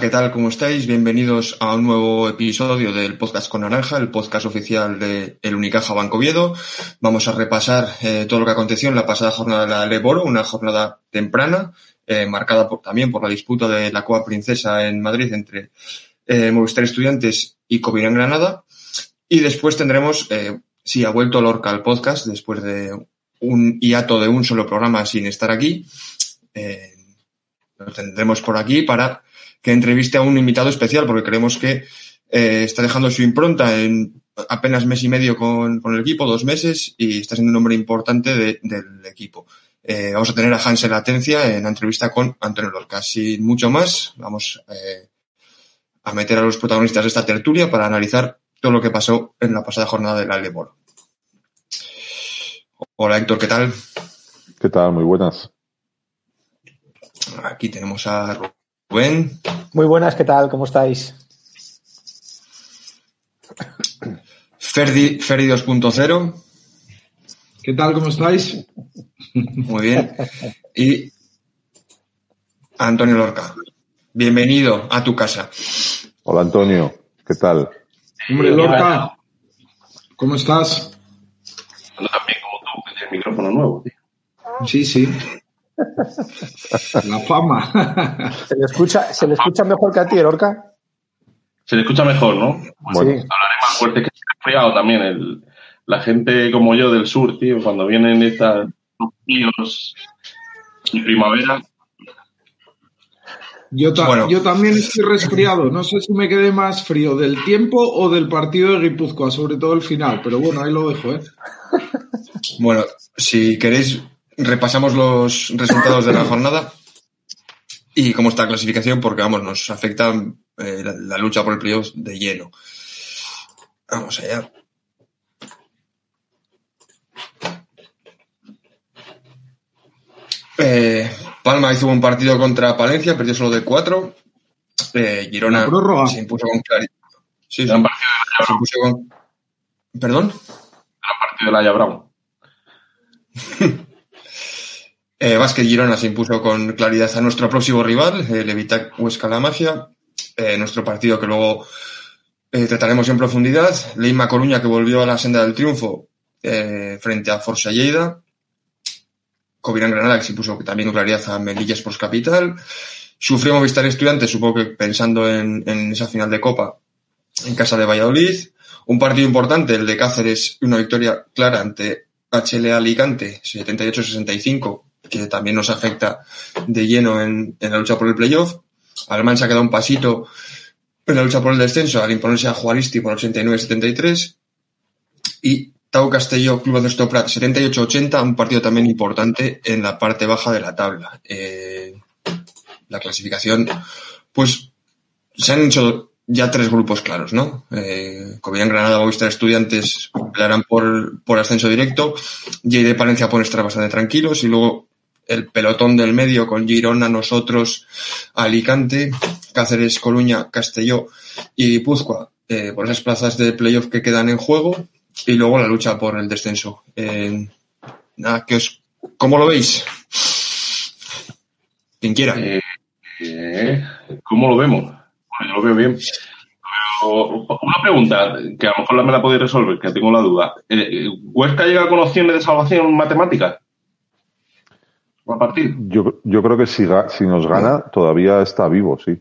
¿qué tal? ¿Cómo estáis? Bienvenidos a un nuevo episodio del Podcast con Naranja, el podcast oficial de El Unicaja Banco Viedo. Vamos a repasar eh, todo lo que aconteció en la pasada jornada de la Leboro, una jornada temprana, eh, marcada por, también por la disputa de la Copa Princesa en Madrid entre eh, Movistar Estudiantes y Covirán Granada. Y después tendremos, eh, sí, ha vuelto Lorca al podcast después de un hiato de un solo programa sin estar aquí. Eh, lo tendremos por aquí para que entreviste a un invitado especial, porque creemos que eh, está dejando su impronta en apenas mes y medio con, con el equipo, dos meses, y está siendo un hombre importante de, del equipo. Eh, vamos a tener a Hansel Atencia en la entrevista con Antonio Lorca. Sin mucho más, vamos eh, a meter a los protagonistas de esta tertulia para analizar todo lo que pasó en la pasada jornada del Aldeboro. Hola Héctor, ¿qué tal? ¿Qué tal? Muy buenas. Aquí tenemos a Rubén. Muy buenas, ¿qué tal? ¿Cómo estáis? Ferdi, Ferdi 2.0. ¿Qué tal? ¿Cómo estáis? Muy bien. Y Antonio Lorca. Bienvenido a tu casa. Hola Antonio, ¿qué tal? Hombre, Lorca, ¿cómo estás? Bueno, también como tú, que tienes micrófono nuevo, tío. Sí, sí. La fama. ¿Se le escucha, se le escucha mejor que a ti, Lorca? Se le escucha mejor, ¿no? Bueno, Sí. Hablaré más fuerte que se ha enfriado también. El, la gente como yo del sur, tío, cuando vienen estas fríos en primavera, Yo, ta- Bueno. yo también estoy resfriado. No sé si me quedé más frío del tiempo o del partido de Guipúzcoa, sobre todo el final. Pero bueno, ahí lo dejo, ¿eh? Bueno, si queréis, repasamos los resultados de la jornada y cómo está la clasificación, porque vamos, nos afecta eh, la, la lucha por el playoff de lleno. Vamos allá. Eh, Palma hizo un partido contra Palencia, perdió solo de cuatro. Eh, Girona se impuso con claridad. Sí, sí, gran partido de se impuso con. ¿Perdón? gran partido de. Eh, Vázquez Girona se impuso con claridad a nuestro próximo rival, el Evitac Huesca La Magia. Eh, nuestro partido que luego eh, trataremos en profundidad. Leima Coruña que volvió a la senda del triunfo eh, frente a Forza Lleida. Covirán Granada que se impuso también con claridad a Melilla Sports Capital. Sufrió Movistar Estudiantes, supongo que pensando en, en esa final de Copa en casa de Valladolid. Un partido importante, el de Cáceres, una victoria clara ante HLA Alicante, 78-65, que también nos afecta de lleno en, la lucha por el playoff. Alemán se ha quedado un pasito en la lucha por el descenso al imponerse a Juaristi por 89-73. Y Tau Castelló, Club de Stoprat, 78-80, un partido también importante en la parte baja de la tabla. Eh, la clasificación, pues se han hecho ya tres grupos claros, ¿no? Eh, Covirán Granada, Movistar Estudiantes pelearán por, por ascenso directo, J de Palencia pueden estar bastante tranquilos y luego el pelotón del medio con Girona, nosotros, Alicante, Cáceres, Coruña, Castelló y Guipúzcoa eh, por esas plazas de playoff que quedan en juego y luego la lucha por el descenso. Eh, os, ¿cómo lo veis? Quien quiera. Eh, eh, ¿Cómo lo vemos? Bueno, yo lo veo bien. Una pregunta, que a lo mejor me la podéis resolver, que tengo la duda. Eh, ¿Huesca llega con opciones de salvación matemática? ¿Va a partir? yo, yo creo que si, nos gana, todavía está vivo, sí.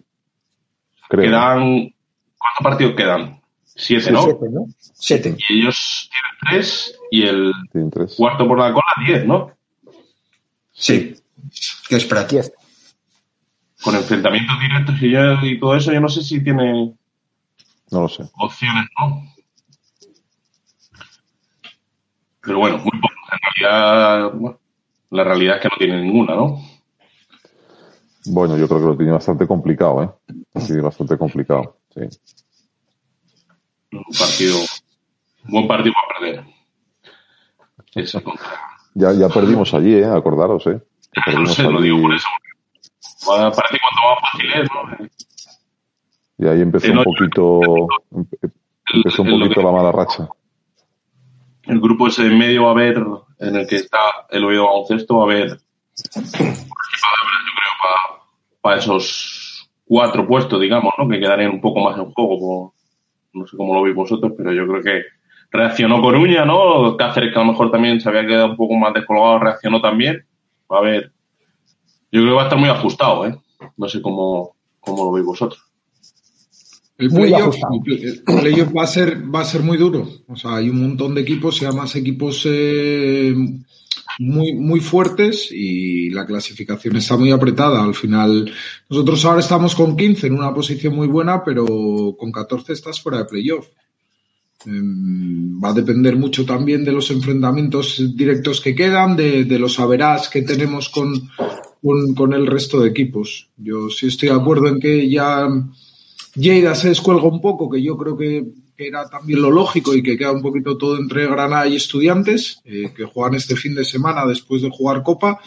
Creo. Quedan. ¿Cuántos partidos quedan? Siete, Sí, ¿no? siete, ¿no? Siete. Y ellos tienen tres y el tres. cuarto por la cola, diez, ¿no? Sí. ¿Qué espera? Diez. Con enfrentamientos directos y, ya- y todo eso, yo no sé si tiene No lo sé. opciones, ¿no? Pero bueno, muy poco. En realidad, bueno, la realidad es que no tiene ninguna, ¿no? Bueno, yo creo que lo tiene bastante complicado, ¿eh? Lo tiene bastante complicado, sí. Un partido, un buen partido para perder. Ese. Ya, ya perdimos allí, ¿eh? Acordaros, ¿eh? Que No perdimos sé, lo allí digo por eso. Parece cuanto más fácil es, ¿no? y ahí empezó no, un poquito, empe- empezó un lo poquito la mala racha. El grupo ese en medio va a haber, en el que está el oído baloncesto, va a haber para, para esos cuatro puestos, digamos, ¿no? Que quedarían un poco más en juego. no sé cómo lo veis vosotros, pero yo creo que reaccionó Coruña, ¿no? Cáceres, que a lo mejor también se había quedado un poco más descolgado, reaccionó también. A ver. Yo creo que va a estar muy ajustado, ¿eh? No sé cómo, cómo lo veis vosotros. El playoff, play- va a ser va a ser muy duro. O sea, hay un montón de equipos y además equipos eh, muy muy fuertes y la clasificación está muy apretada. Al final, nosotros ahora estamos con 15 en una posición muy buena, pero con 14 estás fuera de playoff. Em, Va a depender mucho también de los enfrentamientos directos que quedan, de, de los averás que tenemos con, con, con el resto de equipos. Yo sí estoy de acuerdo en que ya Lleida se descuelga un poco, que yo creo que, que era también lo lógico y que queda un poquito todo entre Granada y Estudiantes, eh, que juegan este fin de semana después de jugar Copa.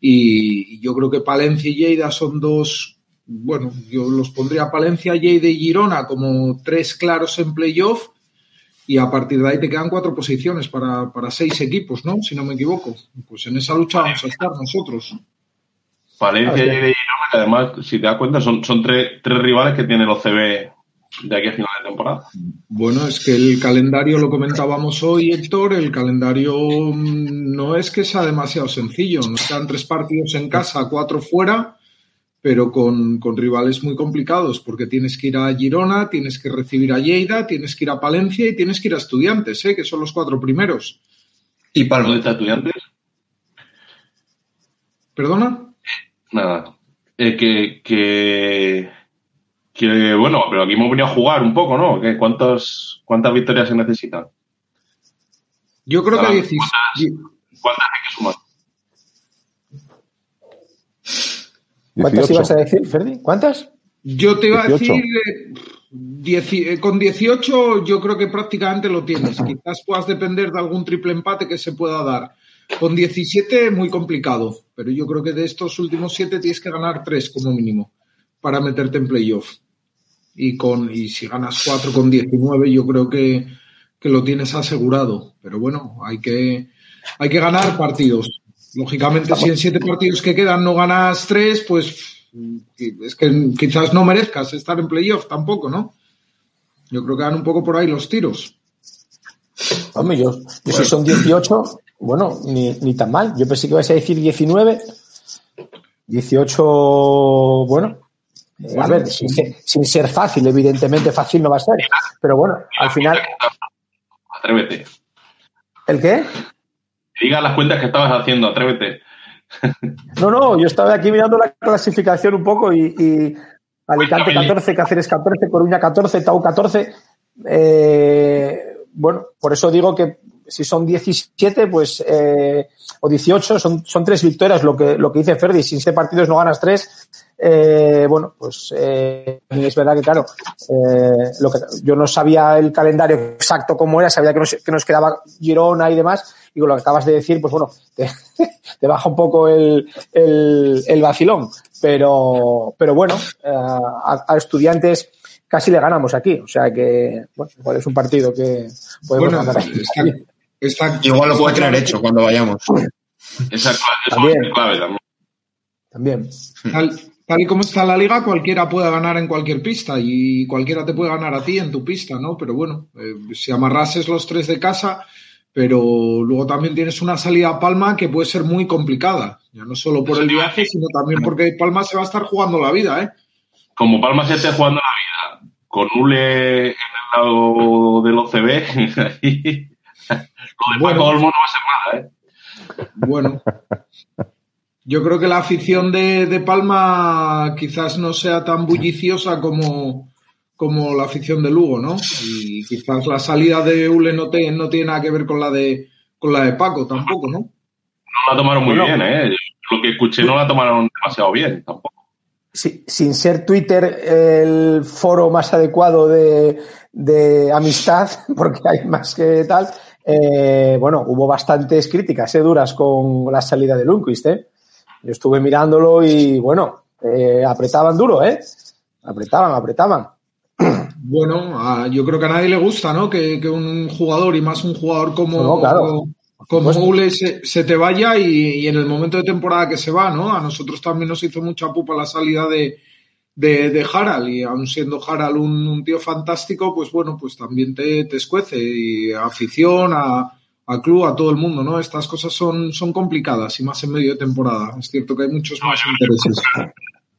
Y, y yo creo que Palencia y Lleida son dos, bueno, yo los pondría Palencia, Lleida y Girona como tres claros en playoff. Y a partir de ahí te quedan cuatro posiciones para, para seis equipos, ¿no? Si no me equivoco. Pues en esa lucha vamos a estar nosotros. Valencia, Ah. Lleida y además, si te das cuenta, son, son tres, tres rivales que tienen los CB de aquí a final de temporada. Bueno, es que el calendario, lo comentábamos hoy, Héctor, el calendario mm, no es que sea demasiado sencillo. Nos quedan tres partidos en casa, cuatro fuera, pero con, con rivales muy complicados, porque tienes que ir a Girona, tienes que recibir a Lleida, tienes que ir a Palencia y tienes que ir a Estudiantes, ¿eh? que son los cuatro primeros. Y ¿Dónde Palma. está estudiantes? ¿Perdona? Nada. Eh, que, que, que, bueno, pero aquí hemos venido a jugar un poco, ¿no? ¿Qué- ¿Cuántas, ¿Cuántas victorias se necesitan? Yo creo que 16. ¿Cuántas hay que sumar? ¿Cuántas 18. ibas a decir, Ferdi? ¿Cuántas? Yo te iba a 18. decir, eh, dieci- eh, con 18 yo creo que prácticamente lo tienes. Quizás puedas depender de algún triple empate que se pueda dar. Con 17 muy complicado, pero yo creo que de estos últimos 7 tienes que ganar 3 como mínimo para meterte en playoff. Y, con, y si ganas 4 con 19 yo creo que, que lo tienes asegurado. Pero bueno, hay que, hay que ganar partidos. Lógicamente, si en 7 partidos que quedan no ganas 3, pues es que quizás no merezcas estar en playoff tampoco, ¿no? Yo creo que van un poco por ahí los tiros. Hombre, yo, son 18, bueno, ni, ni tan mal. Yo pensé que ibas a decir 19. 18, bueno. a ver, sin ser, sin ser fácil, evidentemente fácil no va a ser. Pero bueno, al final, Atrévete. ¿el qué? Diga las cuentas que estabas haciendo, atrévete. No, no, yo estaba aquí mirando la clasificación un poco y, y Alicante 14, Cáceres 14, Coruña 14, Tau 14. Eh, bueno, por eso digo que si son 17, pues, eh, o 18, son, son tres victorias, lo que, lo que dice Ferdi, si en siete partidos no ganas tres, eh, bueno, pues eh, es verdad que, claro, eh, lo que, yo no sabía el calendario exacto cómo era, sabía que nos, que nos quedaba Girona y demás, y con lo que acabas de decir, pues bueno, te, te baja un poco el, el, el vacilón, pero, pero bueno, eh, a, a estudiantes casi le ganamos aquí, o sea que, bueno, igual es un partido que podemos Bueno, ganar ahí. Igual lo puede tener hecho cuando vayamos. Esa es clave, es clave también. También. Tal, tal y como está la liga, cualquiera puede ganar en cualquier pista y cualquiera te puede ganar a ti en tu pista, ¿no? Pero bueno, eh, si amarrases los tres de casa, pero luego también tienes una salida a Palma que puede ser muy complicada, ya no solo por Eso el viaje, sino también porque Palma se va a estar jugando la vida, ¿eh? Como Palma se esté jugando la vida, con Ule en el lado del OCB, y lo de Bueno. Paco Olmo no va a ser nada, ¿eh? Bueno, yo creo que la afición de, de Palma quizás no sea tan bulliciosa como, como la afición de Lugo, ¿no? Y quizás la salida de Ule no, te- no tiene nada que ver con la de con la de Paco tampoco, ¿no? No la tomaron muy Bueno. bien, ¿eh? Lo que escuché no la tomaron demasiado bien tampoco. Sí, sin ser Twitter el foro más adecuado de, de amistad, porque hay más que tal, eh, bueno, hubo bastantes críticas eh, duras con la salida de Lundqvist. Eh. Yo estuve mirándolo y, bueno, eh, apretaban duro, ¿eh? Apretaban, apretaban. Bueno, a- yo creo que a nadie le gusta, ¿no? Que, que un jugador y más un jugador como, No, claro. como. Ule se, se te vaya y, y en el momento de temporada que se va, ¿no? A nosotros también nos hizo mucha pupa la salida de, de, de Harald y aun siendo Harald un, un tío fantástico, pues bueno, pues también te, te escuece y a afición, a, a club, a todo el mundo, ¿no? Estas cosas son, son complicadas y más en medio de temporada. Es cierto que hay muchos más intereses.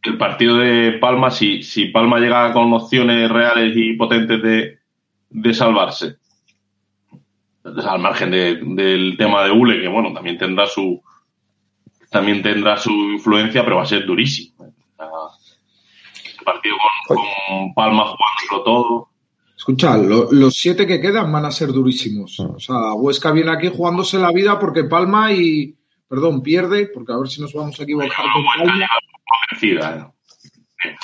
El partido de Palma, si, si Palma llega con opciones reales y potentes de, de salvarse, al margen de- del tema de Ule, que bueno, también tendrá su también tendrá su influencia, pero va a ser durísimo. El partido con, con Palma jugándolo todo. Escucha, lo- los siete que quedan van a ser durísimos. O sea, Huesca viene aquí jugándose la vida porque Palma y. Perdón, pierde, porque a ver si nos vamos a equivocar con Palma. Convencida, ¿eh?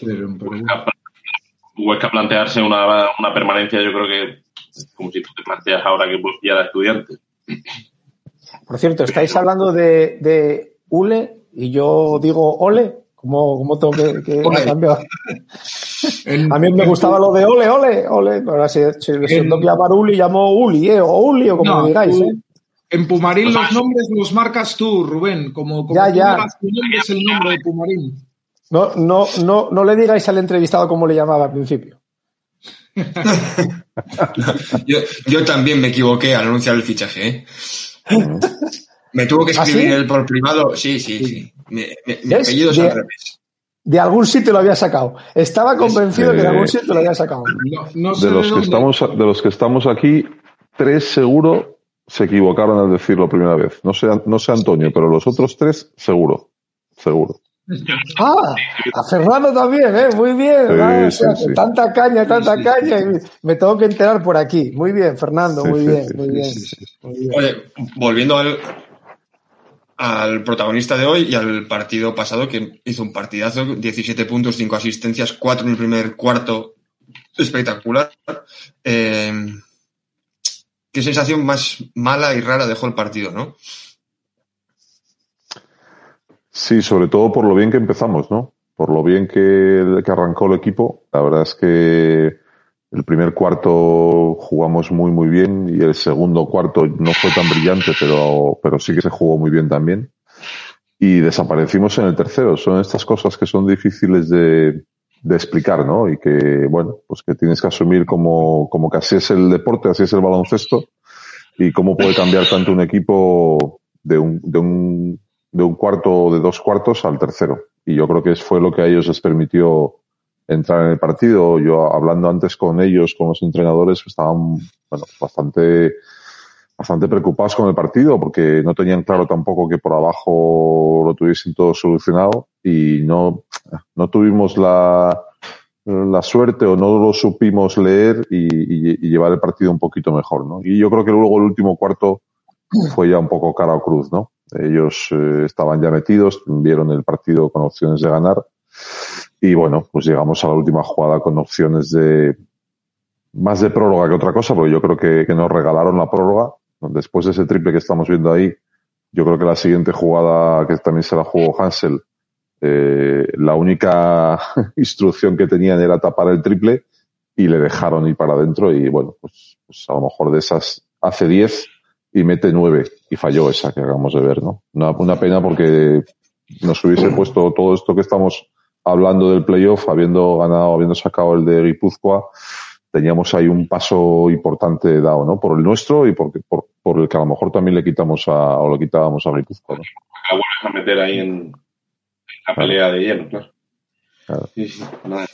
Pero- pero- Huesca, Huesca plantearse una, una permanencia, yo creo que es como si tú te planteas ahora que pues, ya era estudiante. Por cierto, estáis hablando de, de Ule y yo digo Ole. ¿Cómo, cómo tengo que, que cambiar? en- A mí me gustaba lo de ole, ole, ole. Pero ahora si, si le que llamar Uli, llamo Uli, ¿eh? O Uli, o como No, me digáis, ¿eh? En Pumarín los nombres los marcas tú, Rubén. Como, como Ya, tú ya. es el nombre de Pumarín. No, no, no, no le digáis al entrevistado cómo le llamaba al principio. Yo, yo también me equivoqué al anunciar el fichaje, ¿eh? Me tuvo que ¿Ah, escribir sí? él por privado. Sí, sí, sí. Mi, mi- apellido es De- al revés. De algún sitio lo había sacado. Estaba convencido que de algún sitio lo había sacado. No, no sé De los, que estamos, de los que estamos aquí, tres seguro se equivocaron al decirlo primera vez. No sé, no sé Antonio, pero los otros tres seguro. Seguro. Ah, a Fernando también, ¿eh? Muy bien. Sí, Ah, o sí, sea, sí. Tanta caña, tanta caña. y me tengo que enterar por aquí. Muy bien, Fernando, muy sí, bien, sí, muy sí, bien. sí, sí. muy bien. Oye, volviendo al, al protagonista de hoy y al partido pasado, que hizo un partidazo, 17 puntos, 5 asistencias, 4 en el primer cuarto, espectacular. Eh, qué sensación más mala y rara dejó el partido, ¿no? Sí, sobre todo por lo bien que empezamos, ¿no? Por lo bien que, que arrancó el equipo. La verdad es que el primer cuarto jugamos muy, muy bien y el segundo cuarto no fue tan brillante, pero, pero sí que se jugó muy bien también. Y desaparecimos en el tercero. Son estas cosas que son difíciles de, de explicar, ¿no? Y que, bueno, pues que tienes que asumir como, como que así es el deporte, así es el baloncesto y cómo puede cambiar tanto un equipo de un, de un, de un cuarto o de dos cuartos al tercero. Y yo creo que fue lo que a ellos les permitió entrar en el partido. Yo hablando antes con ellos, con los entrenadores, estaban bueno, bastante, bastante preocupados con el partido porque no tenían claro tampoco que por abajo lo tuviesen todo solucionado y no, no tuvimos la, la suerte o no lo supimos leer y, y- y llevar el partido un poquito mejor, ¿no? Y yo creo que luego el último cuarto fue ya un poco cara o cruz, ¿no? Ellos eh, estaban ya metidos, vieron el partido con opciones de ganar y bueno, pues llegamos a la última jugada con opciones de más de prórroga que otra cosa, porque yo creo que, nos regalaron la prórroga. Después de ese triple que estamos viendo ahí, yo creo que la siguiente jugada que también se la jugó Hansel, eh, la única instrucción que tenían era tapar el triple y le dejaron ir para adentro y bueno, pues, pues a lo mejor de esas hace 10 y mete 9 y falló esa que acabamos de ver, ¿no? Una pena porque nos hubiese puesto todo esto que estamos hablando del playoff, habiendo ganado, habiendo sacado el de Guipúzcoa, teníamos ahí un paso importante dado, ¿no? Por el nuestro y por, por, por el que a lo mejor también le quitamos a, o lo quitábamos a Guipúzcoa, ¿no? La vuelves a meter ahí en, la pelea de hielo, claro. Claro. Sí, sí, nada.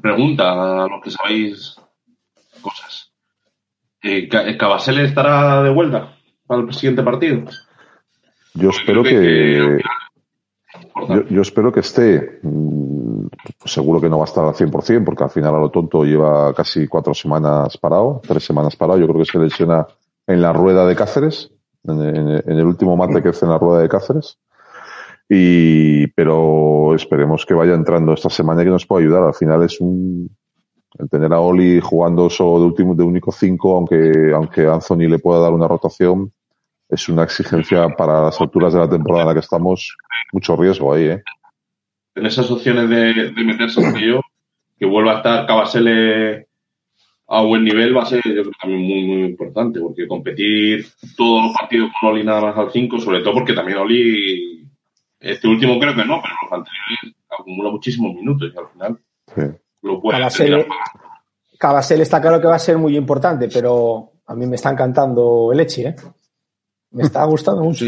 pregunta a los que sabéis cosas. Eh, ¿Cabasele estará de vuelta para el siguiente partido? Yo espero que, yo, espero que esté. Mm, seguro que no va a estar al 100%, porque al final a lo tonto lleva casi cuatro semanas parado, tres semanas parado. Yo creo que se lesiona en la rueda de Cáceres, en, el último mate que hace en la rueda de Cáceres. Y, pero esperemos que vaya entrando esta semana y que nos pueda ayudar. Al final es un, el tener a Oli jugando solo de último, de único cinco, aunque, aunque Anthony le pueda dar una rotación, es una exigencia para las alturas de la temporada en la que estamos, mucho riesgo ahí, ¿eh? En esas opciones de, meterse en ello, que vuelva a estar Cabasele a buen nivel va a ser, yo creo, también muy, muy importante, porque competir todos los partidos con Oli nada más al 5, sobre todo porque también Oli, este último creo que no, pero los anteriores acumula muchísimos minutos y al final lo puede Cabasel, está claro que va a ser muy importante, pero a mí me está encantando el Echi, ¿eh? Me está gustando mucho.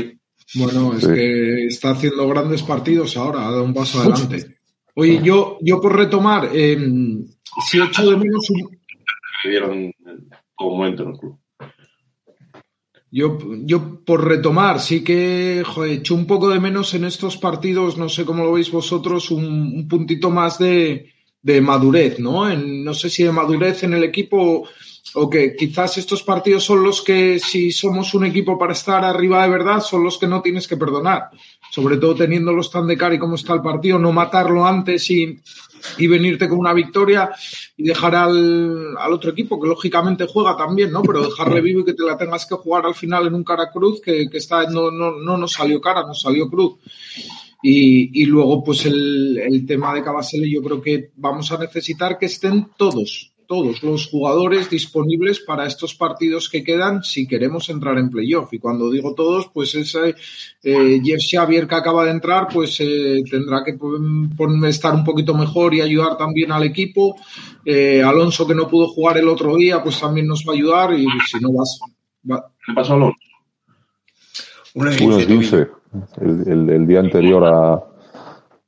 Bueno, es que está haciendo grandes partidos ahora, ha dado un paso adelante. Oye, yo, yo por retomar, eh, si hecho de menos un... Yo, yo por retomar, sí que joder, echo un poco de menos en estos partidos, no sé cómo lo veis vosotros, un, puntito más de, de madurez, ¿no? En, no sé si de madurez en el equipo o que quizás estos partidos son los que, si somos un equipo para estar arriba de verdad, son los que no tienes que perdonar. Sobre todo teniéndolos tan de cara y cómo está el partido, no matarlo antes y, y venirte con una victoria y dejar al, al, otro equipo, que lógicamente juega también, ¿no? Pero dejarle vivo y que te la tengas que jugar al final en un cara cruz, que, que está, no, no, no nos salió cara, nos salió cruz. Y, y luego, pues el, el tema de Cabasele, yo creo que vamos a necesitar que estén todos, todos los jugadores disponibles para estos partidos que quedan si queremos entrar en playoff. Y cuando digo todos, pues ese eh, Jeff Xavier que acaba de entrar, pues eh, tendrá que estar un poquito mejor y ayudar también al equipo. Eh, Alonso que no pudo jugar el otro día, pues también nos va a ayudar y si no vas... ¿Qué pasó Alonso? Un 15. El, el, día anterior a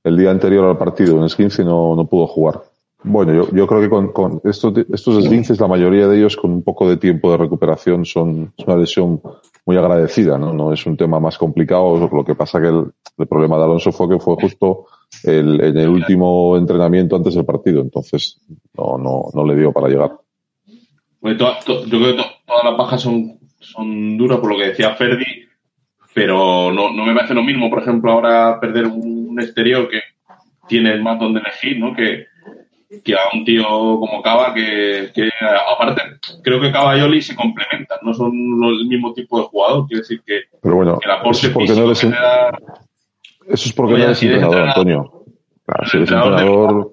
el día anterior al partido, en el 15 no, no pudo jugar. Bueno, yo, yo creo que con, con estos, estos esguinces, la mayoría de ellos con un poco de tiempo de recuperación son es una lesión muy agradecida, ¿no? No es un tema más complicado. Lo que pasa que el, el problema de Alonso fue que fue justo el, en el último entrenamiento antes del partido, entonces no, no, no le dio para llegar. Bueno, yo creo que todas las bajas son, son duras, por lo que decía Ferdi, pero no, no me parece lo mismo, por ejemplo, ahora perder un exterior que tiene más donde elegir, ¿no? Que, que a un tío como Cava que, que, aparte creo que Cava y Oli se complementan no son el mismo tipo de jugador quiere decir que, pero bueno eso es porque no eres eso es porque no eres entrenador Antonio. Claro, si eres entrenador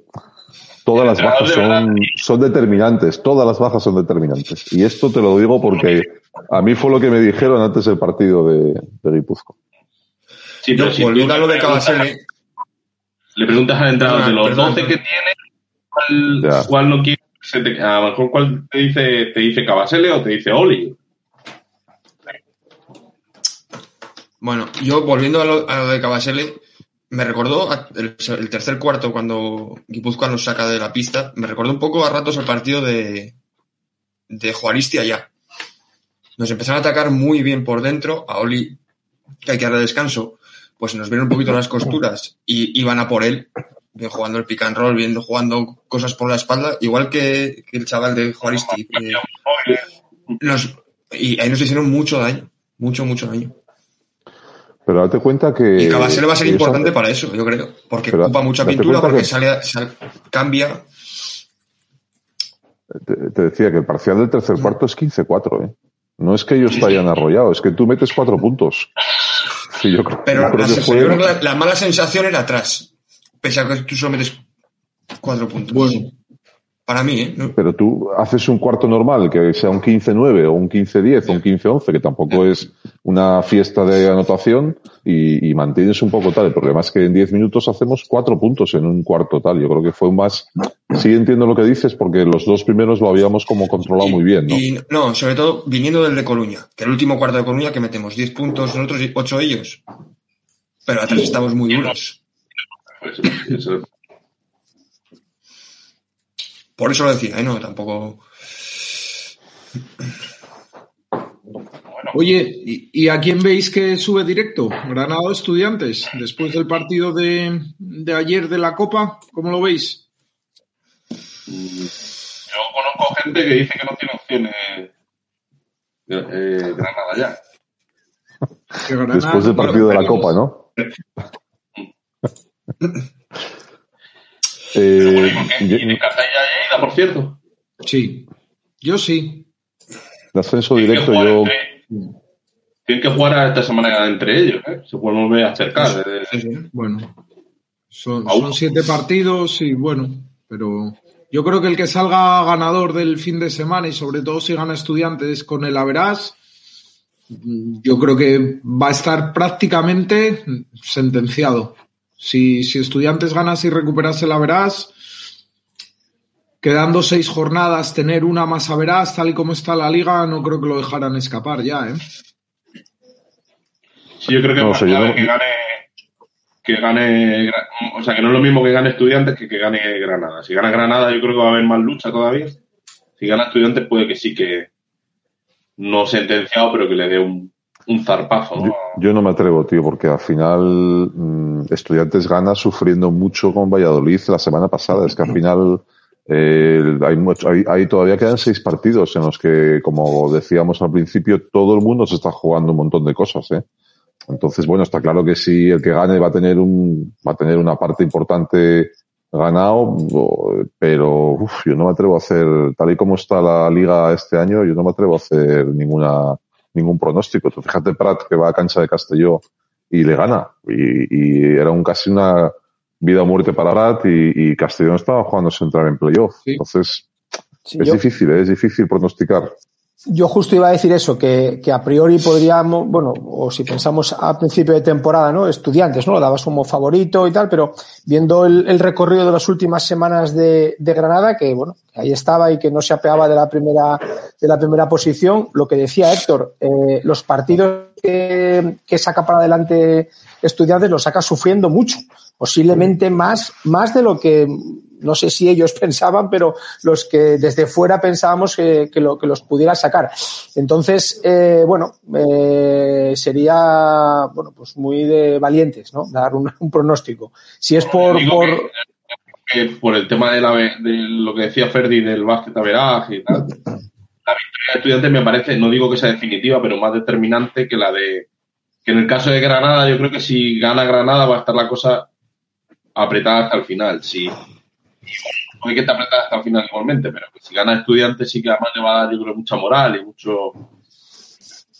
todas las bajas son, son determinantes todas las bajas son determinantes. Y esto te lo digo porque a mí fue lo que me dijeron antes del partido de, de Guipuzco sí, pero si volviendo a lo de le preguntas al entrenador de los 12 que tiene cuál, no quiere, a lo mejor cuál te dice, te dice Cabasele o te dice Oli. Bueno, yo volviendo a lo, de Cabasele, me recordó el, tercer cuarto cuando Guipúzcoa nos saca de la pista, me recordó un poco a ratos el partido de, de Juaristi allá. Nos empezaron a atacar muy bien por dentro, a Oli, que hay que darle descanso, pues nos vieron un poquito las costuras y iban a por él jugando el pick and roll, viendo jugando cosas por la espalda, igual que, el chaval de Juaristi. y ahí nos hicieron mucho daño, mucho, mucho daño. Pero date cuenta que. Y Cabasele va a ser importante para eso, yo creo. Porque ocupa mucha pintura, porque sale, cambia. Te, decía que el parcial del tercer mm. cuarto es 15-4, ¿eh? No es que ellos te hayan arrollado, es que tú metes cuatro puntos. Sí, yo creo, Pero la, la, mala sensación era atrás pese a que tú solo metes cuatro puntos. Bueno. Para mí, ¿eh? Pero tú haces un cuarto normal, que sea un 15-9 o un 15-10 o un 15-11, que tampoco es una fiesta de anotación, y, mantienes un poco tal. El problema es que en 10 minutos hacemos cuatro puntos en un cuarto tal. Yo creo que fue más. Sí entiendo lo que dices, porque los dos primeros lo habíamos como controlado muy bien, ¿no? Y, no, sobre todo viniendo del de Coruña, que el último cuarto de Coruña que metemos 10 puntos nosotros y 8 ellos. Pero atrás estamos muy duros. Por eso lo decía, ¿eh? No, tampoco. Oye, ¿y, a quién veis que sube directo? Granada o Estudiantes, después del partido de, ayer de la Copa, ¿cómo lo veis? Yo conozco gente que dice que no tiene opciones eh, Granada ya. Después del partido de la Copa, ¿no? eh, ¿Tiene ya por cierto? Sí, yo sí. El ascenso directo yo... Tienen que jugar esta semana entre ellos, ¿eh? Se pueden volver a acercar. Bueno, son, son siete partidos y bueno, pero yo creo que el que salga ganador del fin de semana y sobre todo si gana estudiantes con el Averás, yo creo que va a estar prácticamente sentenciado. Si, si estudiantes ganas y recuperas el Averás, quedando seis jornadas, tener una más Averás, tal y como está la liga, no creo que lo dejaran escapar ya, ¿eh? Sí, yo creo que, que gane que gane, o sea, que no es lo mismo que gane Estudiantes que que gane Granada. Si gana Granada, yo creo que va a haber más lucha todavía. Si gana Estudiantes, puede que sí que no sentenciado, pero que le dé un, zarpazo. Yo, no me atrevo, tío, porque al final mm, Estudiantes gana sufriendo mucho con Valladolid la semana pasada. Es que al final eh, hay, mucho, hay, hay, todavía quedan seis partidos en los que, como decíamos al principio, todo el mundo se está jugando un montón de cosas, ¿eh? Entonces, bueno, está claro que si el que gane va a tener un, va a tener una parte importante ganado, pero uf, yo no me atrevo a hacer, tal y como está la liga este año, yo no me atrevo a hacer ninguna, ningún pronóstico. Tú fíjate Prat que va a cancha de Castelló y le gana. Y, y era un casi una vida o muerte para Prat y, y Castellón estaba jugándose entrar en playoff. Entonces, es difícil, ¿eh? es difícil pronosticar. Yo justo iba a decir eso, que, que, a priori podríamos, bueno, o si pensamos a principio de temporada, ¿no? Estudiantes, ¿no? Lo dabas como favorito y tal, pero viendo el, el recorrido de las últimas semanas de, de, Granada, que bueno, ahí estaba y que no se apeaba de la primera, de la primera posición, lo que decía Héctor, eh, los partidos que, que saca para adelante Estudiantes los saca sufriendo mucho, posiblemente más, más de lo que no sé si ellos pensaban, pero los que desde fuera pensábamos que, que, lo, que los pudiera sacar. Entonces, eh, bueno, eh, sería, bueno, pues muy de valientes, ¿no? Dar un, un pronóstico. Si es por, por... Que, por el tema de, la, de, lo que decía Ferdi del básquet averaje y tal, la victoria de estudiantes me parece, no digo que sea definitiva, pero más determinante que la de, que en el caso de Granada, yo creo que si gana Granada va a estar la cosa apretada hasta el final. Si, hay que estar apretada hasta el final igualmente, pero que si gana estudiantes sí que además le va a dar, yo creo, mucha moral y mucho.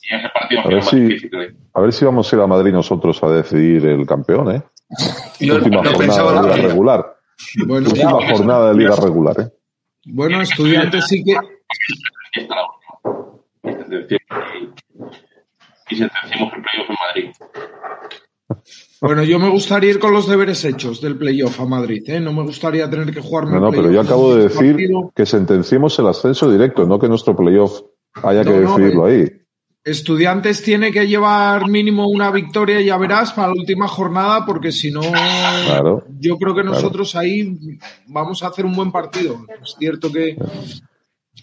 Y ese partido a ver, si, difícil, a ver si vamos a ir a Madrid nosotros a decidir el campeón, ¿eh? Yo Última jornada de liga regular. Bueno, Última jornada de liga regular, ¿eh? Bueno, estudiantes sí que. Y sentenciamos el playoff en Madrid. Bueno, yo me gustaría ir con los deberes hechos del playoff a Madrid, ¿eh? No me gustaría tener que jugar No, no, pero yo acabo de decir que sentenciemos el ascenso directo, no que nuestro playoff haya que decidirlo ahí. Estudiantes tiene que llevar mínimo una victoria, ya verás, para la última jornada, porque si no, yo creo que nosotros ahí vamos a hacer un buen partido. Es cierto que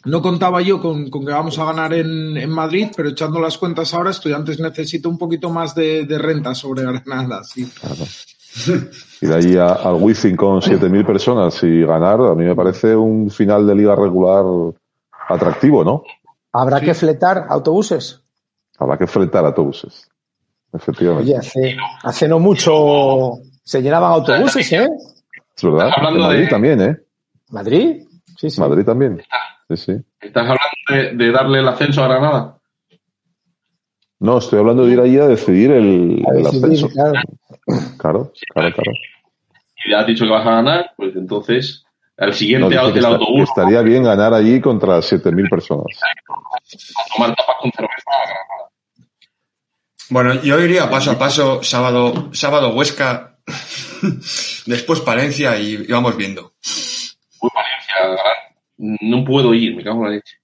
no contaba yo con, que vamos a ganar en, Madrid, pero echando las cuentas ahora, Estudiantes necesita un poquito más de, renta sobre Granada. Sí. Y de ahí al Wizzing con 7.000 personas y ganar, a mí me parece un final de liga regular atractivo, ¿no? ¿Habrá que fletar autobuses? Habrá que fletar autobuses. Efectivamente. Oye, hace, hace no mucho se llenaban autobuses, ¿eh? Es verdad. Madrid también, ¿eh? ¿Madrid? Sí, sí. Madrid también. ¿Estás hablando de, darle el ascenso a Granada? No, estoy hablando de ir allí a decidir el, ascenso. Claro, claro, claro. Y ya has dicho que vas a ganar, pues entonces al siguiente no, del autobús. Estaría bien ganar allí contra 7.000 personas. tomar tapas con cerveza a Granada. Bueno, yo iría paso a paso, sábado, sábado Huesca, después Palencia y, vamos viendo. Uy, Palencia, no puedo ir, me cago en la leche.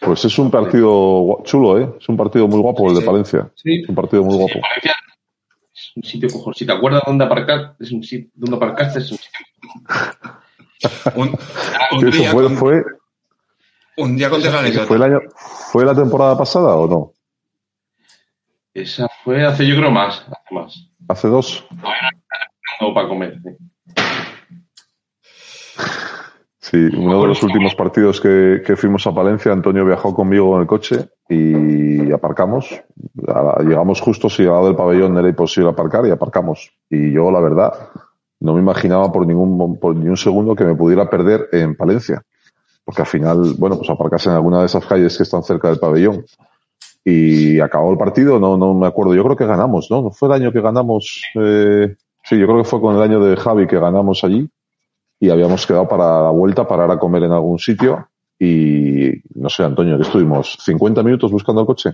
Pues es un partido chulo, ¿eh? Es un partido muy guapo el de Palencia. Sí. Es un partido muy guapo. Palencia es un sitio cojo. Si te acuerdas dónde aparcar, es un sitio, dónde aparcaste, es un sitio. un, un día fue, con, fue, un día con la ¿Fue, el año, ¿Fue la temporada pasada o no? Esa fue hace, yo creo, más. Hace más. ¿Hace dos? No, para comer. Sí. Sí, uno de los últimos partidos que, que, fuimos a Palencia, Antonio viajó conmigo en el coche y aparcamos. Llegamos justo si al lado del pabellón era imposible aparcar y aparcamos. Y yo, la verdad, no me imaginaba por ningún, por ni un segundo que me pudiera perder en Palencia. Porque al final, bueno, pues aparcarse en alguna de esas calles que están cerca del pabellón. Y acabó el partido, no, no me acuerdo. Yo creo que ganamos, ¿no? ¿No fue el año que ganamos? Eh, sí, yo creo que fue con el año de Javi que ganamos allí y habíamos quedado para la vuelta, parar a comer en algún sitio y no sé, Antonio, que estuvimos 50 minutos buscando el coche,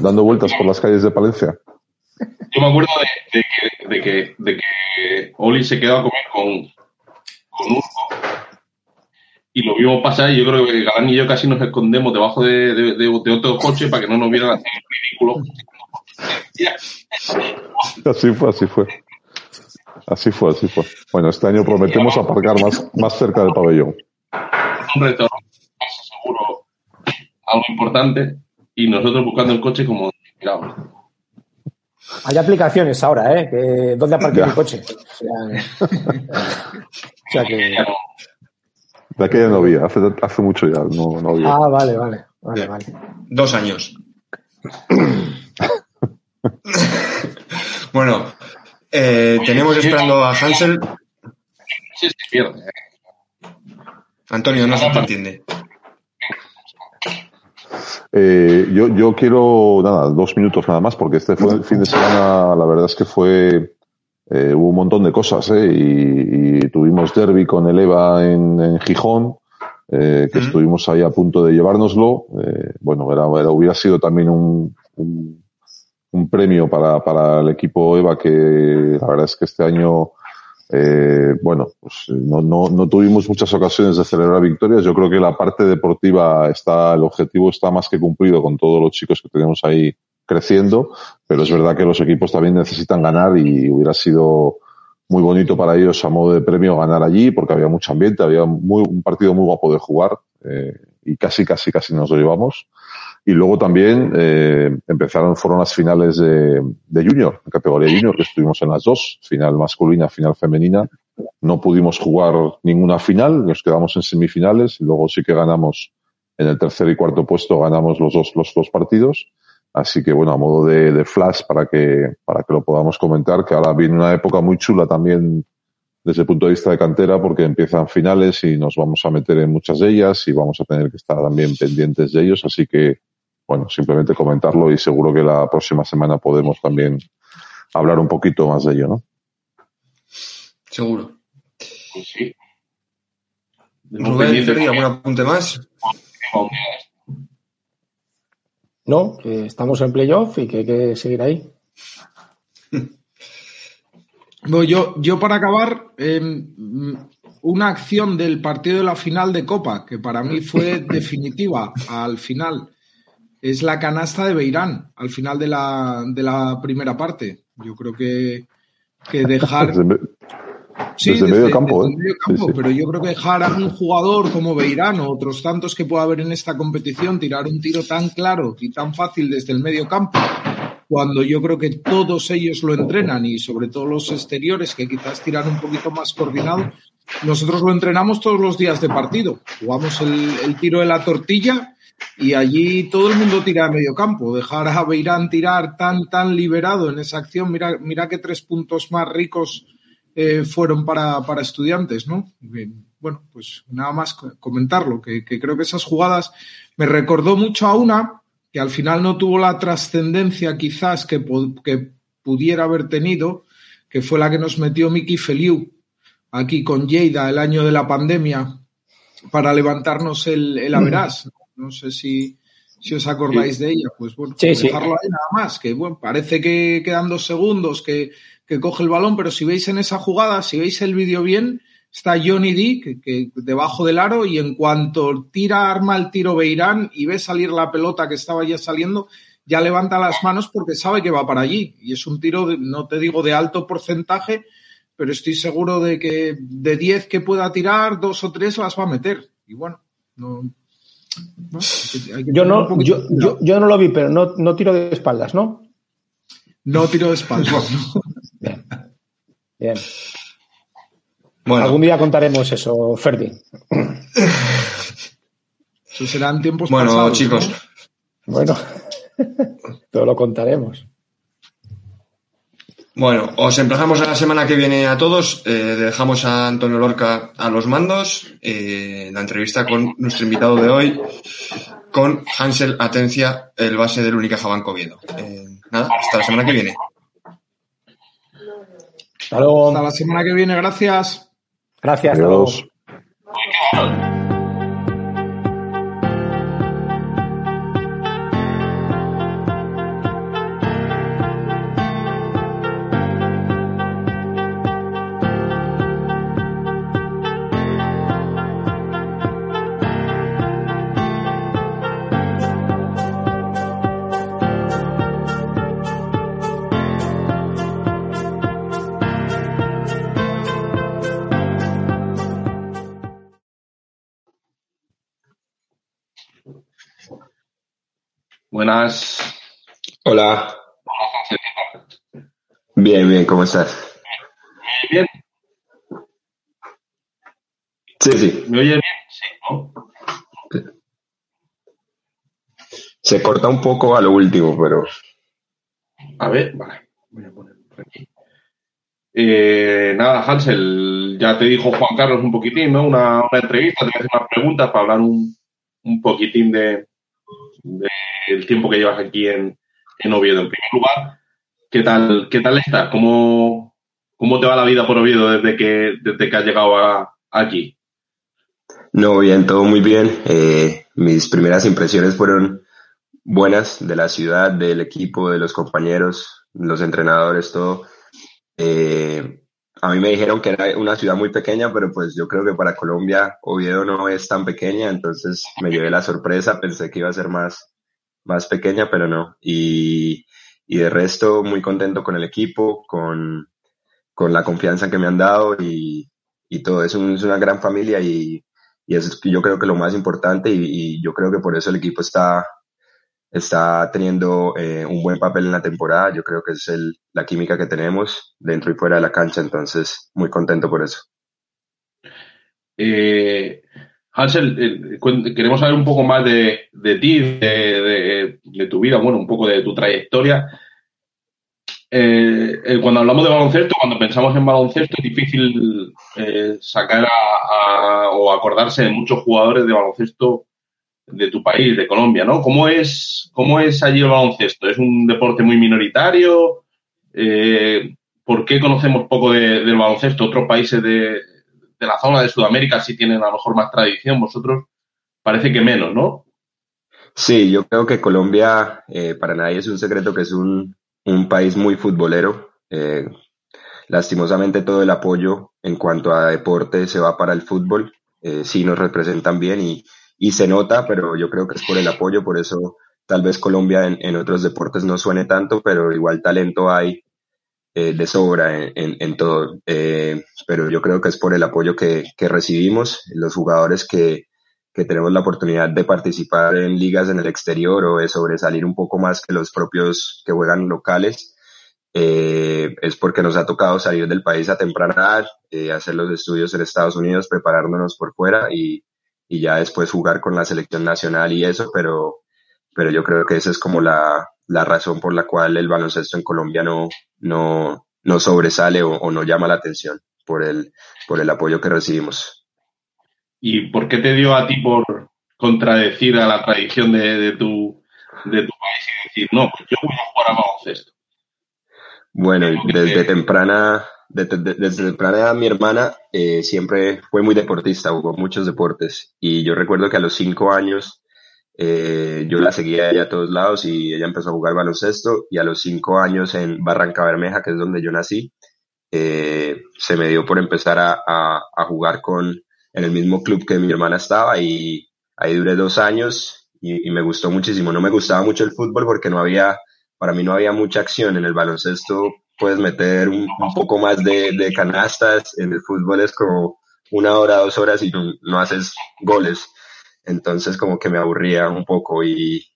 dando vueltas por las calles de Palencia. Yo me acuerdo de, que, de, que, de que Oli se quedó a comer con, con Urco y lo vimos pasar y yo creo que Galán y yo casi nos escondemos debajo de, de, de otro coche para que no nos vieran así ridículo. Así fue, así fue. Así fue, así fue. Bueno, este año prometemos aparcar más, más cerca del pabellón. Un retorno, seguro, algo importante, y nosotros buscando el coche como miramos. Hay aplicaciones ahora, ¿eh? Que, ¿Dónde aparqué mi coche? O sea, que... De aquella no había, hace, hace mucho ya, no, no había. Ah, vale, vale, vale, vale. Dos años. bueno, eh, tenemos esperando a Hansel. Sí, se pierde. Antonio, no se te entiende. Eh, yo, yo quiero, nada, dos minutos nada más, porque este fue el fin de semana, la verdad es que fue, eh, hubo un montón de cosas, ¿eh? y, y, tuvimos derby con el EVA en, en Gijón, eh, que uh -huh. estuvimos ahí a punto de llevárnoslo. Eh, bueno, era, era, hubiera sido también un, un, un premio para, para, el equipo EVA, que la verdad es que este año, eh, bueno, pues no, no, no, tuvimos muchas ocasiones de celebrar victorias. Yo creo que la parte deportiva está, el objetivo está más que cumplido con todos los chicos que tenemos ahí creciendo, pero es verdad que los equipos también necesitan ganar y hubiera sido muy bonito para ellos a modo de premio ganar allí porque había mucho ambiente, había muy, un partido muy guapo de jugar eh, y casi, casi, casi nos lo llevamos. Y luego también eh, empezaron, fueron las finales de, de Junior, categoría Junior, que estuvimos en las dos, final masculina, final femenina. No pudimos jugar ninguna final, nos quedamos en semifinales y luego sí que ganamos en el tercer y cuarto puesto, ganamos los dos, los dos partidos. Así que bueno, a modo de, de, flash para que, para que lo podamos comentar, que ahora viene una época muy chula también desde el punto de vista de cantera, porque empiezan finales y nos vamos a meter en muchas de ellas y vamos a tener que estar también pendientes de ellos. Así que, bueno, simplemente comentarlo y seguro que la próxima semana podemos también hablar un poquito más de ello, ¿no? Seguro. Pues sí. Rubén, ¿algún apunte más? No, que estamos en playoff y que hay que seguir ahí. Bueno, yo, yo para acabar, eh, una acción del partido de la final de Copa, que para mí fue definitiva al final, es la canasta de Beirán, al final de la, de la primera parte. Yo creo que, que dejar... Sí, desde, desde, medio campo, desde ¿eh? medio campo sí, sí. pero yo creo que dejar a un jugador como Beirán o otros tantos que pueda haber en esta competición tirar un tiro tan claro y tan fácil desde el medio campo, cuando yo creo que todos ellos lo entrenan y sobre todo los exteriores que quizás tiran un poquito más coordinado, nosotros lo entrenamos todos los días de partido. Jugamos el, el tiro de la tortilla y allí todo el mundo tira de medio campo. Dejar a Beirán tirar tan, tan liberado en esa acción, mira, mira que tres puntos más ricos eh, fueron para, para, estudiantes, ¿no? Bueno, pues nada más comentarlo, que, que, creo que esas jugadas me recordó mucho a una que al final no tuvo la trascendencia quizás que, que, pudiera haber tenido, que fue la que nos metió Miki Feliu aquí con Lleida el año de la pandemia para levantarnos el, el Averas. No sé si, si os acordáis sí. de ella, pues bueno, sí, dejarlo sí. ahí nada más, que bueno, parece que quedan dos segundos, que que coge el balón, pero si veis en esa jugada, si veis el vídeo bien, está Johnny D, que, que, debajo del aro, y en cuanto tira arma el tiro Beirán y ve salir la pelota que estaba ya saliendo, ya levanta las manos porque sabe que va para allí. Y es un tiro, de, no te digo de alto porcentaje, pero estoy seguro de que de 10 que pueda tirar, dos o tres las va a meter. Y bueno, no, yo, no, yo, yo, no lo vi, pero no, no tiro de espaldas, ¿no? No tiro de espaldas. Bien. Bien. Bueno. Algún día contaremos eso, Ferdi. Eso serán tiempos bueno, chicos. Bueno, todo lo contaremos. Bueno, os emplazamos a la semana que viene a todos. Eh, dejamos a Antonio Lorca a los mandos. Eh, la entrevista con nuestro invitado de hoy, con Hansel Atencia, el base del Única Banco Oviedo. Eh, nada, hasta la semana que viene. Hasta luego. Hasta la semana que viene, gracias. Gracias. Adiós. Buenas. Hola. Bien, bien, ¿cómo estás? Bien. Sí, sí. ¿Me oye bien? Sí, Se corta un poco a lo último, pero. A ver, vale. Voy a poner por aquí. Eh, nada, Hansel, ya te dijo Juan Carlos un poquitín, ¿no? Una, entrevista, te voy a hacer unas preguntas para hablar un, un poquitín de, del tiempo que llevas aquí en, en, Oviedo. En primer lugar, ¿qué tal, qué tal estás? ¿Cómo, ¿Cómo te va la vida por Oviedo desde que, desde que has llegado aquí? No, bien, todo muy bien. Eh, mis primeras impresiones fueron buenas de la ciudad, del equipo, de los compañeros, los entrenadores, todo. Eh, a mí me dijeron que era una ciudad muy pequeña, pero pues yo creo que para Colombia Oviedo no es tan pequeña, entonces me llevé la sorpresa, pensé que iba a ser más, más pequeña, pero no. Y, y de resto muy contento con el equipo, con, con la confianza que me han dado y, y todo. Es, una gran familia y, y eso es yo creo que lo más importante y, y yo creo que por eso el equipo está está teniendo eh, un buen papel en la temporada. Yo creo que es el, la química que tenemos dentro y fuera de la cancha, entonces muy contento por eso. Eh, Hansel, eh, queremos saber un poco más de, de ti, de, de, tu vida, bueno, un poco de tu trayectoria. Eh, eh, cuando hablamos de baloncesto, cuando pensamos en baloncesto, es difícil sacar a, a, o acordarse de muchos jugadores de baloncesto de tu país, de Colombia, ¿no? ¿Cómo es, cómo es allí el baloncesto? ¿Es un deporte muy minoritario? ¿Por qué conocemos poco de, del baloncesto? Otros países de, de, la zona de Sudamérica sí tienen a lo mejor más tradición, vosotros parece que menos, ¿no? Sí, yo creo que Colombia, eh, para nadie es un secreto que es un, un país muy futbolero. Eh, lastimosamente todo el apoyo en cuanto a deporte se va para el fútbol. Eh, sí nos representan bien y, y se nota, pero yo creo que es por el apoyo, por eso tal vez Colombia en, en otros deportes no suene tanto, pero igual talento hay eh, de sobra en, todo. Eh, pero yo creo que es por el apoyo que, que recibimos, los jugadores que, que tenemos la oportunidad de participar en ligas en el exterior o de sobresalir un poco más que los propios que juegan locales. Eh, es porque nos ha tocado salir del país a temprana edad, hacer los estudios en Estados Unidos, preparándonos por fuera y, y ya después jugar con la selección nacional y eso, pero, pero yo creo que esa es como la, la razón por la cual el baloncesto en Colombia no, no, no sobresale o, o, no llama la atención por el, por el apoyo que recibimos. ¿Y por qué te dio a ti por contradecir a la tradición de, de tu, de tu país y decir, no, pues yo voy a jugar a baloncesto? Bueno, desde temprana, desde, desde temprana edad mi hermana eh, siempre fue muy deportista, jugó muchos deportes y yo recuerdo que a los cinco años eh, yo la seguía ella a todos lados y ella empezó a jugar baloncesto y a los cinco años en Barranca Bermeja, que es donde yo nací, eh, se me dio por empezar a, a, jugar con en el mismo club que mi hermana estaba y ahí duré dos años y, me gustó muchísimo. No me gustaba mucho el fútbol porque no había, para mí no había mucha acción en el baloncesto puedes meter un, poco más de, de, canastas. En el fútbol es como una hora, dos horas y no, haces goles. Entonces como que me aburría un poco y,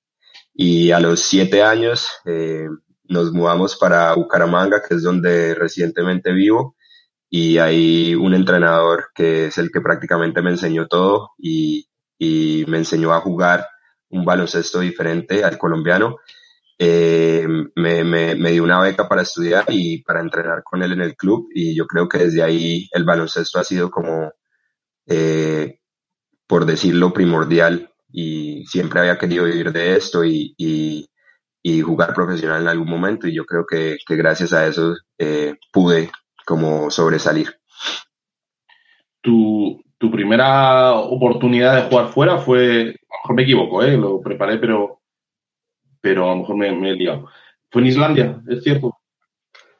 y a los siete años eh, nos mudamos para Bucaramanga, que es donde recientemente vivo, y hay un entrenador que es el que prácticamente me enseñó todo y, y me enseñó a jugar un baloncesto diferente al colombiano. Eh, me, me, me, dio una beca para estudiar y para entrenar con él en el club y yo creo que desde ahí el baloncesto ha sido como, eh, por decirlo, primordial y siempre había querido vivir de esto y, y, jugar profesional en algún momento y yo creo que, que gracias a eso eh, pude como sobresalir. Tu, tu primera oportunidad de jugar fuera fue, a lo mejor me equivoco, ¿eh? lo preparé, pero, pero a lo mejor me, me he liado. Fue en Islandia, ¿es cierto?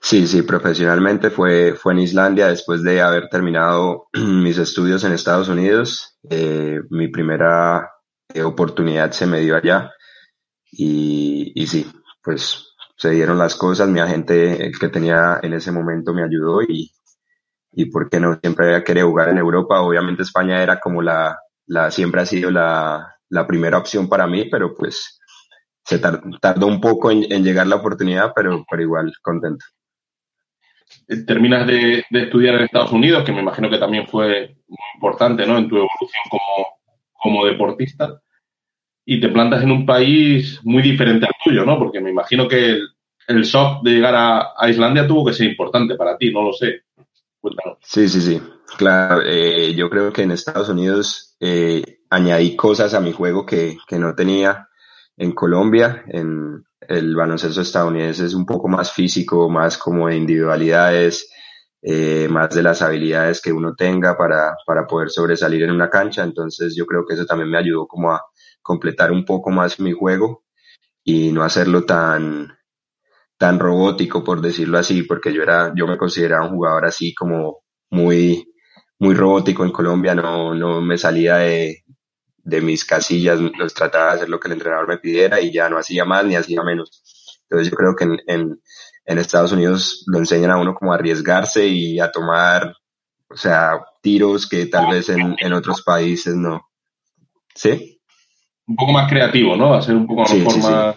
Sí, sí, profesionalmente fue, fue en Islandia después de haber terminado mis estudios en Estados Unidos. Eh, mi primera eh, oportunidad se me dio allá y, y sí, pues se dieron las cosas. Mi agente, el que tenía en ese momento, me ayudó y, y por qué no, siempre había querido jugar en Europa. Obviamente España era como la, la siempre ha sido la, la primera opción para mí, pero pues se tardó un poco en, llegar la oportunidad, pero, pero igual contento. Eh, terminas de, estudiar en Estados Unidos, que me imagino que también fue muy importante ¿no? en tu evolución como, como deportista, y te plantas en un país muy diferente al tuyo, ¿no? Porque me imagino que el, el shock de llegar a, a Islandia tuvo que ser importante para ti, no lo sé. Sí, sí, sí. Claro, eh, yo creo que en Estados Unidos eh, añadí cosas a mi juego que, que no tenía en Colombia. En el baloncesto estadounidense es un poco más físico, más como de individualidades, eh, más de las habilidades que uno tenga para, para poder sobresalir en una cancha. Entonces yo creo que eso también me ayudó como a completar un poco más mi juego y no hacerlo tan, tan robótico, por decirlo así, porque yo era, yo me consideraba un jugador así como muy, muy robótico en Colombia, no, no me salía de, de mis casillas, los trataba de hacer lo que el entrenador me pidiera y ya no hacía más ni hacía menos. Entonces yo creo que en, en, en Estados Unidos lo enseñan a uno como a arriesgarse y a tomar, o sea, tiros que tal vez en, en otros países no. ¿Sí? Un poco más creativo, ¿no? A ser un poco sí, más...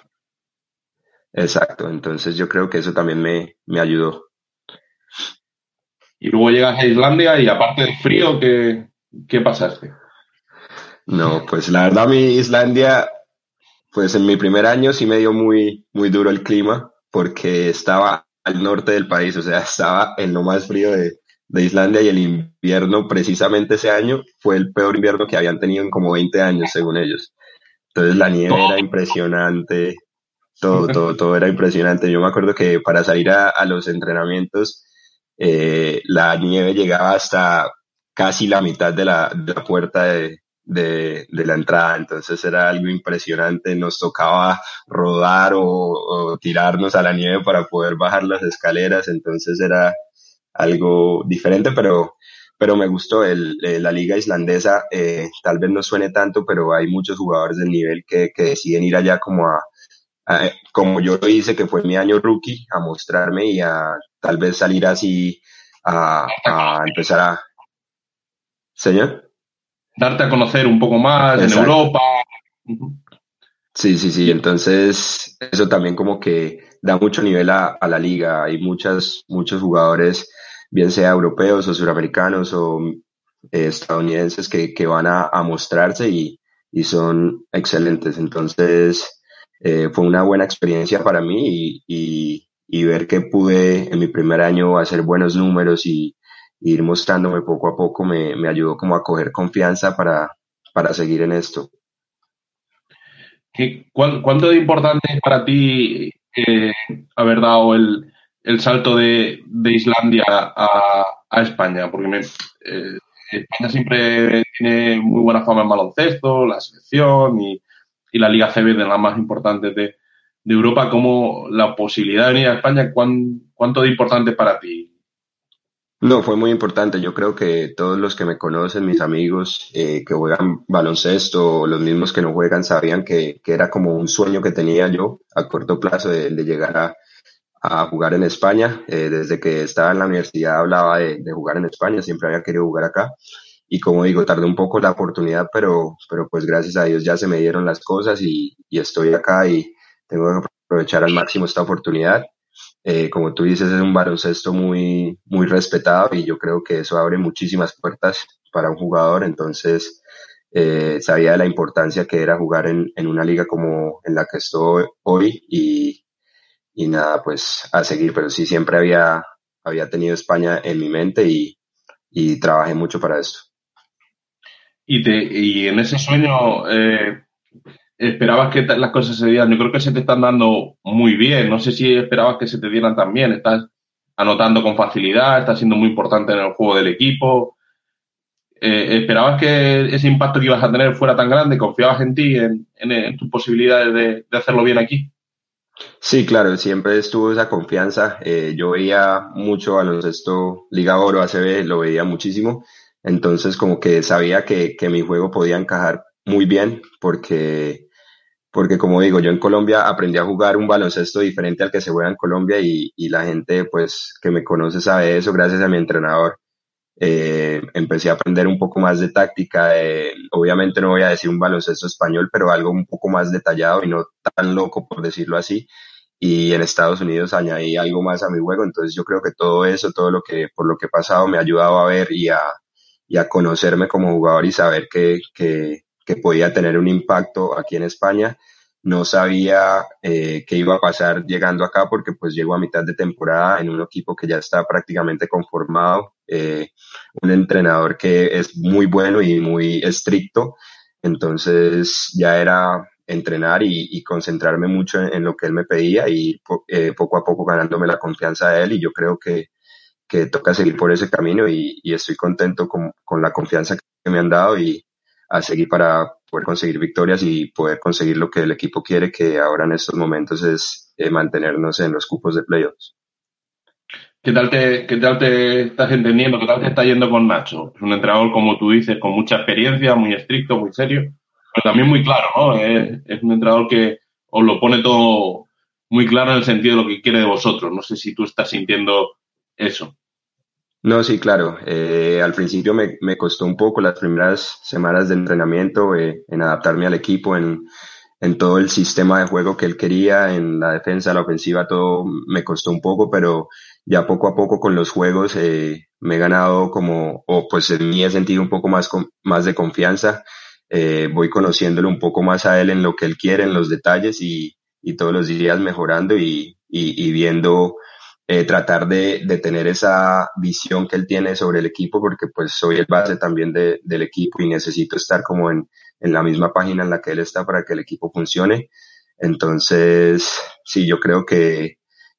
Exacto, entonces yo creo que eso también me, me ayudó. Y luego llegas a Islandia y aparte del frío, ¿qué, qué pasaste? No, pues la verdad mi Islandia, pues en mi primer año sí me dio muy, muy duro el clima porque estaba al norte del país, o sea, estaba en lo más frío de, de Islandia y el invierno precisamente ese año fue el peor invierno que habían tenido en como 20 años, según ellos. Entonces la nieve era impresionante, todo, todo, todo era impresionante. Yo me acuerdo que para salir a, a los entrenamientos, eh, la nieve llegaba hasta casi la mitad de la, de la puerta de, de, de, la entrada. Entonces era algo impresionante. Nos tocaba rodar o, o, tirarnos a la nieve para poder bajar las escaleras. Entonces era algo diferente, pero, pero me gustó. El, eh, la liga islandesa eh, tal vez no suene tanto, pero hay muchos jugadores del nivel que, que deciden ir allá como a, eh, como yo lo hice, que fue mi año rookie, a mostrarme y a tal vez salir así a, a empezar a... Señor. Darte a conocer un poco más en Europa. Sí, sí, sí. Entonces, eso también como que da mucho nivel a, a la liga. Hay muchas, muchos jugadores, bien sea europeos o suramericanos o eh, estadounidenses, que, que van a, a mostrarse y, y son excelentes. Entonces, eh, fue una buena experiencia para mí y, y, y, ver que pude en mi primer año hacer buenos números y, ir mostrándome poco a poco me, me ayudó como a coger confianza para, para seguir en esto. ¿Cuánto de importante es para ti eh, haber dado el, el salto de, de Islandia a, a, España? Porque me, eh, España siempre tiene muy buena fama en baloncesto, la selección y, y la Liga CB de las más importantes de, de Europa, como la posibilidad de venir a España, ¿cuán, ¿cuánto de importante para ti? No, fue muy importante. Yo creo que todos los que me conocen, mis amigos eh, que juegan baloncesto o los mismos que no juegan, sabían que, que, era como un sueño que tenía yo a corto plazo de, llegar a, jugar en España. Eh, desde que estaba en la universidad hablaba de, de, jugar en España, siempre había querido jugar acá. Y como digo, tardé un poco la oportunidad, pero, pero pues gracias a Dios ya se me dieron las cosas y, y estoy acá y tengo que aprovechar al máximo esta oportunidad. Eh, como tú dices, es un baloncesto muy, muy respetado y yo creo que eso abre muchísimas puertas para un jugador. Entonces, eh, sabía de la importancia que era jugar en, en, una liga como en la que estoy hoy y, y nada, pues a seguir. Pero sí, siempre había, había tenido España en mi mente y, y trabajé mucho para esto. Y, te, y en ese sueño, eh, esperabas que las cosas se dieran. Yo creo que se te están dando muy bien. No sé si esperabas que se te dieran también. Estás anotando con facilidad, estás siendo muy importante en el juego del equipo. Eh, ¿Esperabas que ese impacto que ibas a tener fuera tan grande? ¿Confiabas en ti, en, en, tus posibilidades de, de, hacerlo bien aquí? Sí, claro, siempre estuvo esa confianza. Eh, yo veía mucho a baloncesto Liga Oro, ACB, lo veía muchísimo. Entonces, como que sabía que, que mi juego podía encajar muy bien porque, porque como digo, yo en Colombia aprendí a jugar un baloncesto diferente al que se juega en Colombia y, y la gente pues que me conoce sabe eso gracias a mi entrenador. Eh, empecé a aprender un poco más de táctica, obviamente no voy a decir un baloncesto español, pero algo un poco más detallado y no tan loco por decirlo así. Y en Estados Unidos añadí algo más a mi juego, entonces yo creo que todo eso, todo lo que por lo que he pasado me ha ayudado a ver y a, y a conocerme como jugador y saber que, que, que podía tener un impacto aquí en España. No sabía eh, qué iba a pasar llegando acá porque pues llego a mitad de temporada en un equipo que ya está prácticamente conformado, eh, un entrenador que es muy bueno y muy estricto, entonces ya era entrenar y, concentrarme mucho en, en, lo que él me pedía y eh, poco a poco ganándome la confianza de él y yo creo que, que toca seguir por ese camino y, y estoy contento con, con la confianza que me han dado y, a seguir para poder conseguir victorias y poder conseguir lo que el equipo quiere, que ahora en estos momentos es eh, mantenernos en los cupos de playoffs. ¿Qué tal, te, ¿Qué tal te estás entendiendo? ¿Qué tal te está yendo con Nacho? Es un entrenador, como tú dices, con mucha experiencia, muy estricto, muy serio, pero también muy claro, ¿no? Es, es un entrenador que os lo pone todo muy claro en el sentido de lo que quiere de vosotros. No sé si tú estás sintiendo eso. No, sí, claro. Eh, al principio me, me, costó un poco las primeras semanas de entrenamiento eh, en adaptarme al equipo, en, en, todo el sistema de juego que él quería, en la defensa, la ofensiva, todo me costó un poco, pero ya poco a poco con los juegos eh, me he ganado como, o pues en mí he sentido un poco más, más de confianza. Eh, voy conociéndolo un poco más a él en lo que él quiere, en los detalles y, y todos los días mejorando y, y, y viendo eh, tratar de, de, tener esa visión que él tiene sobre el equipo, porque pues soy el base también de, del equipo y necesito estar como en, en la misma página en la que él está para que el equipo funcione. Entonces, sí, yo creo que,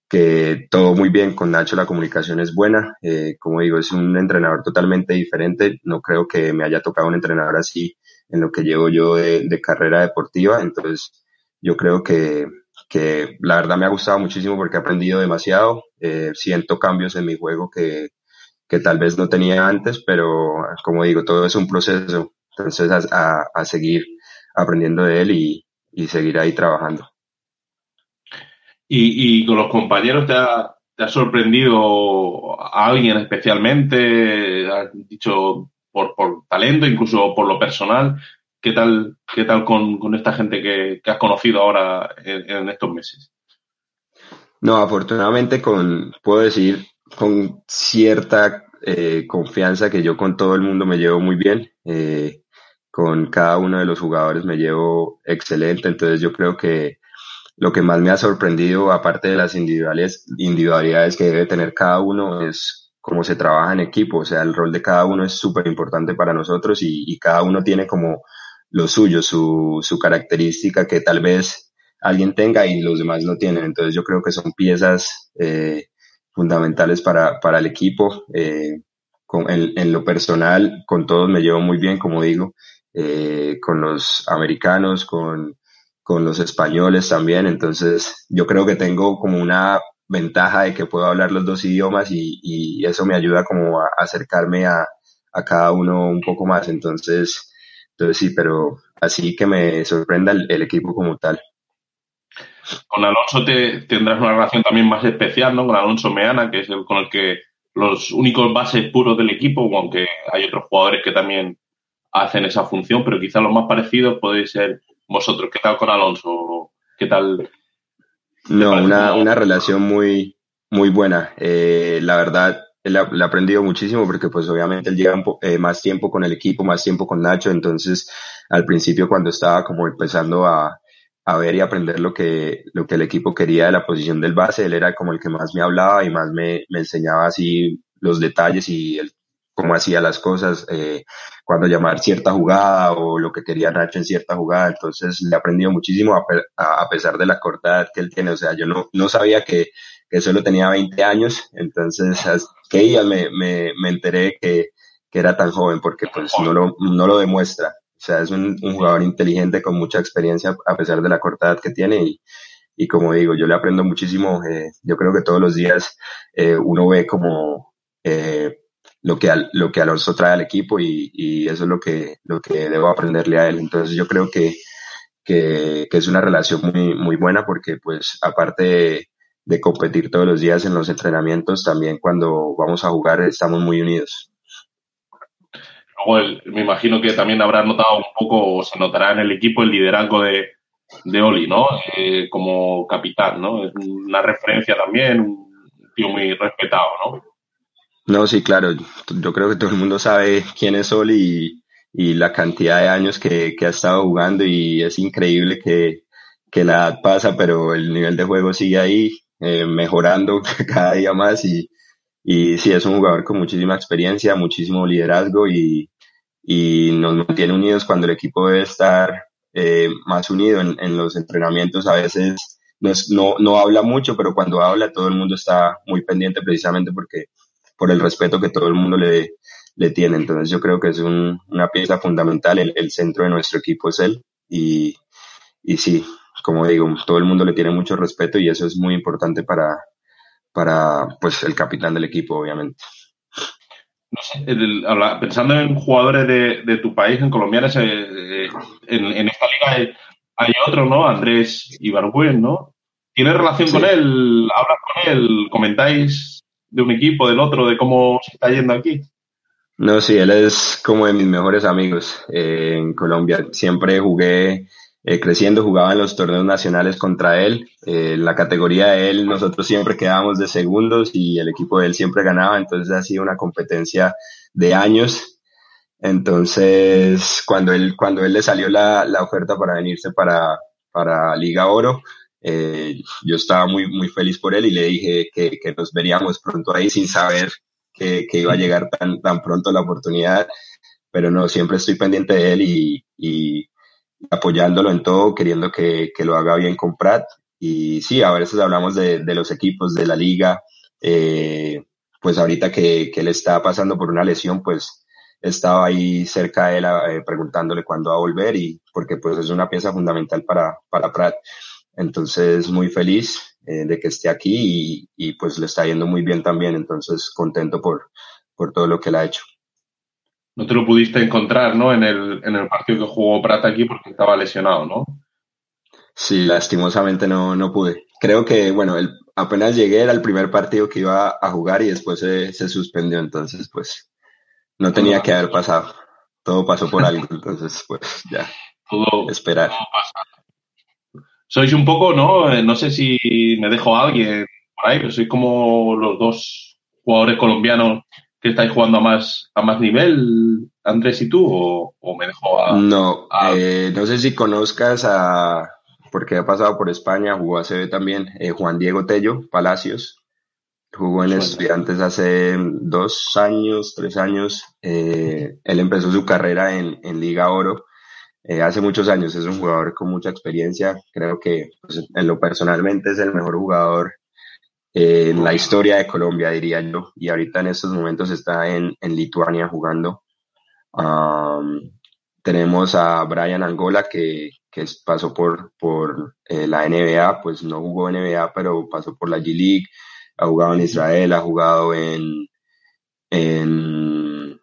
que todo muy bien con Nacho, la comunicación es buena. Eh, como digo, es un entrenador totalmente diferente. No creo que me haya tocado un entrenador así en lo que llevo yo de, de carrera deportiva. Entonces, yo creo que, que la verdad me ha gustado muchísimo porque he aprendido demasiado. Eh, siento cambios en mi juego que, que tal vez no tenía antes, pero como digo, todo es un proceso. Entonces, a, a, seguir aprendiendo de él y, y, seguir ahí trabajando. ¿Y, y con los compañeros te ha, te ha sorprendido a alguien especialmente? ¿Has dicho por, por talento, incluso por lo personal? ¿Qué tal, qué tal con, con esta gente que, que, has conocido ahora en, estos meses? No, afortunadamente con, puedo decir, con cierta eh, confianza que yo con todo el mundo me llevo muy bien. Eh, con cada uno de los jugadores me llevo excelente. Entonces yo creo que lo que más me ha sorprendido, aparte de las individuales, individualidades que debe tener cada uno, es cómo se trabaja en equipo. O sea, el rol de cada uno es súper importante para nosotros y cada uno tiene como lo suyo, su, su característica que tal vez alguien tenga y los demás no tienen. Entonces yo creo que son piezas eh, fundamentales para, para el equipo. Eh, con, en, en, lo personal, con todos me llevo muy bien, como digo, eh, con los americanos, con, con los españoles también. Entonces yo creo que tengo como una ventaja de que puedo hablar los dos idiomas y, y eso me ayuda como a acercarme a, a cada uno un poco más. Entonces, entonces sí, pero así que me sorprenda el, el equipo como tal. con Alonso te, tendrás una relación también más especial, ¿no? Con Alonso Meana, que es el con el que los únicos bases puros del equipo, aunque hay otros jugadores que también hacen esa función, pero quizá los más parecidos podéis ser vosotros. ¿Qué tal con Alonso? ¿Qué tal? No, una, una relación muy, muy buena. Eh, la verdad, le he aprendido muchísimo porque pues obviamente él lleva eh, más tiempo con el equipo, más tiempo con Nacho, entonces al principio cuando estaba como empezando a, a ver y aprender lo que, lo que el equipo quería de la posición del base, él era como el que más me hablaba y más me, me enseñaba así los detalles y el, cómo hacía las cosas, eh, cuando llamar cierta jugada o lo que quería Nacho en cierta jugada. Entonces le he aprendido muchísimo a, pesar de la corta que él tiene. O sea, yo no, no sabía que, que solo tenía 20 años, entonces que ella me, me, me enteré que, que era tan joven porque pues no lo, no lo demuestra. O sea, es un, un, jugador inteligente con mucha experiencia a pesar de la corta edad que tiene y, y como digo, yo le aprendo muchísimo. Eh, yo creo que todos los días eh, uno ve como eh, lo, que, lo que Alonso trae al equipo y, y, eso es lo que, lo que debo aprenderle a él. Entonces yo creo que, que, que es una relación muy, muy buena porque pues aparte de, competir todos los días en los entrenamientos, también cuando vamos a jugar estamos muy unidos me imagino que también habrá notado un poco, o se notará en el equipo el liderazgo de, de Oli, ¿no? Eh, como capitán, ¿no? Es una referencia también, un tío muy respetado, ¿no? No, sí, claro. Yo creo que todo el mundo sabe quién es Oli y, y la cantidad de años que, que, ha estado jugando y es increíble que, que, la edad pasa, pero el nivel de juego sigue ahí, eh, mejorando cada día más y, y sí, es un jugador con muchísima experiencia, muchísimo liderazgo y, y nos mantiene unidos cuando el equipo debe estar eh, más unido en, en, los entrenamientos. A veces no, es, no, no habla mucho, pero cuando habla todo el mundo está muy pendiente precisamente porque por el respeto que todo el mundo le, le tiene. Entonces yo creo que es un, una pieza fundamental. El, el, centro de nuestro equipo es él y, y sí, como digo, todo el mundo le tiene mucho respeto y eso es muy importante para, para pues el capitán del equipo, obviamente no sé, el, pensando en jugadores de, de, tu país, en colombianos, eh, en, en, esta liga hay, hay, otro, ¿no? Andrés Ibargüen, ¿no? ¿Tienes relación sí. con él? ¿Hablas con él? ¿Comentáis de un equipo, del otro, de cómo se está yendo aquí? No, sí, él es como de mis mejores amigos eh, en Colombia. Siempre jugué eh, creciendo jugaba en los torneos nacionales contra él. Eh, en la categoría de él nosotros siempre quedábamos de segundos y el equipo de él siempre ganaba, entonces ha sido una competencia de años. Entonces, cuando él, cuando él le salió la, la oferta para venirse para, para Liga Oro, eh, yo estaba muy, muy feliz por él y le dije que, que nos veríamos pronto ahí sin saber que, que, iba a llegar tan, tan pronto la oportunidad. Pero no, siempre estoy pendiente de él y, y apoyándolo en todo, queriendo que, que, lo haga bien con Prat. Y sí, a veces hablamos de, de los equipos, de la liga. Eh, pues ahorita que, que él está pasando por una lesión, pues estaba ahí cerca de él eh, preguntándole cuándo va a volver y porque pues es una pieza fundamental para, para Prat. Entonces, muy feliz eh, de que esté aquí y, y, pues le está yendo muy bien también. Entonces, contento por, por todo lo que él ha hecho no te lo pudiste encontrar, ¿no? En el, en el partido que jugó Prata aquí porque estaba lesionado, ¿no? Sí, lastimosamente no, no pude. Creo que, bueno, el, apenas llegué era el primer partido que iba a jugar y después se, se suspendió, entonces pues no tenía que haber pasado. Todo pasó por algo, entonces pues ya. Todo, esperar. Todo sois un poco, ¿no? Eh, no sé si me dejo a alguien por ahí, pero sois como los dos jugadores colombianos que estáis jugando a más, a más nivel, Andrés y tú, o, o me dejo a... No, a... Eh, no sé si conozcas a, porque ha pasado por España, jugó a CB también, eh, Juan Diego Tello Palacios, jugó en Estudiantes hace dos años, tres años, eh, él empezó su carrera en, en Liga Oro, hace muchos años, es un jugador con mucha experiencia, creo que pues, en lo personalmente es el mejor jugador en la historia de Colombia, diría yo, y ahorita en estos momentos está en, en Lituania jugando. Um, tenemos a Brian Angola que, que pasó por, por eh, la NBA, pues no jugó NBA, pero pasó por la G-League, ha jugado en Israel, ha jugado en, en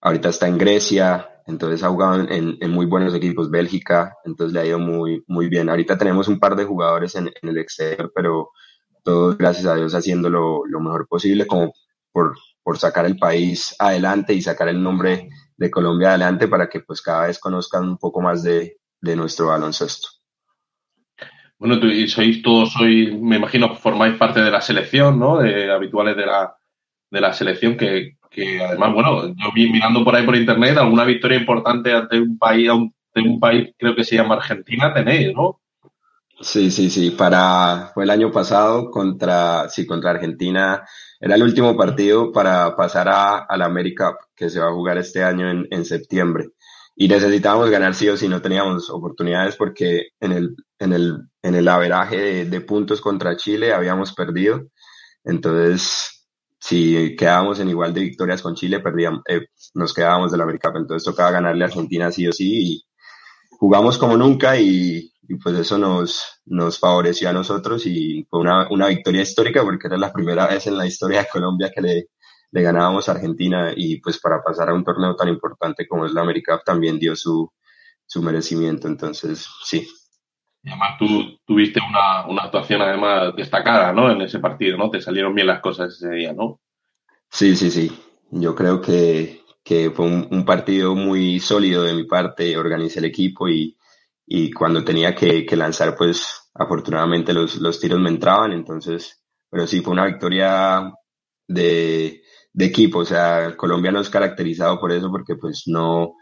ahorita está en Grecia, entonces ha jugado en, en, muy buenos equipos, Bélgica, entonces le ha ido muy, muy bien. Ahorita tenemos un par de jugadores en, en el exterior, pero todos, gracias a Dios, haciendo lo, lo mejor posible como por, por sacar el país adelante y sacar el nombre de Colombia adelante para que pues cada vez conozcan un poco más de, de nuestro baloncesto. Bueno, tú, y sois todos, sois, me imagino que formáis parte de la selección, ¿no? De, habituales de la, de la selección que, que además, bueno, yo vi mirando por ahí por internet alguna victoria importante ante un país, ante un país creo que se llama Argentina, tenéis, ¿no? Sí, sí, sí. Para, fue el año pasado contra, sí, contra Argentina. Era el último partido para pasar a, a la América que se va a jugar este año en, en septiembre y necesitábamos ganar sí o sí, no teníamos oportunidades porque en el, en el, en el averaje de, puntos contra Chile habíamos perdido. Entonces, si quedábamos en igual de victorias con Chile, perdíamos, eh, nos quedábamos del América. Entonces tocaba ganarle a Argentina sí o sí y jugamos como nunca y, y, pues eso nos, nos favoreció a nosotros y fue una, una victoria histórica porque era la primera vez en la historia de Colombia que le, le ganábamos a Argentina y pues para pasar a un torneo tan importante como es la América también dio su, su merecimiento. Entonces, sí. Y además tú tuviste una, una, actuación además destacada, ¿no? En ese partido, ¿no? Te salieron bien las cosas ese día, ¿no? Sí, sí, sí. Yo creo que, que fue un, un, partido muy sólido de mi parte, organicé el equipo y, y cuando tenía que, que lanzar, pues afortunadamente los, los tiros me entraban, entonces, pero sí fue una victoria de, de equipo. O sea, Colombia no es caracterizado por eso porque pues no,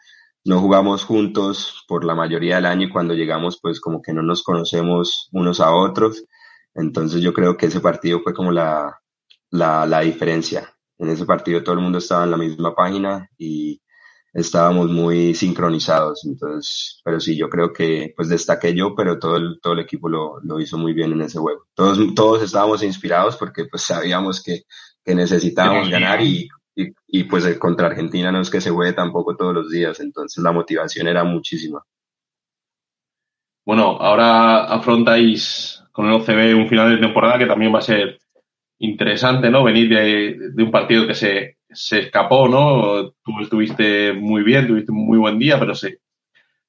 no jugamos juntos por la mayoría del año y cuando llegamos pues como que no nos conocemos unos a otros. Entonces yo creo que ese partido fue como la, la, la diferencia. En ese partido todo el mundo estaba en la misma página y estábamos muy sincronizados. Entonces, pero sí, yo creo que pues destaqué yo, pero todo el, todo el equipo lo, lo hizo muy bien en ese juego. Todos, todos estábamos inspirados porque pues sabíamos que que necesitábamos ganar y, y, y, pues contra Argentina no es que se juegue tampoco todos los días, entonces la motivación era muchísima. Bueno, ahora afrontáis con el OCB un final de temporada que también va a ser interesante, ¿no? Venir de, de un partido que se, se escapó, ¿no? Tú estuviste muy bien, tuviste un muy buen día, pero se,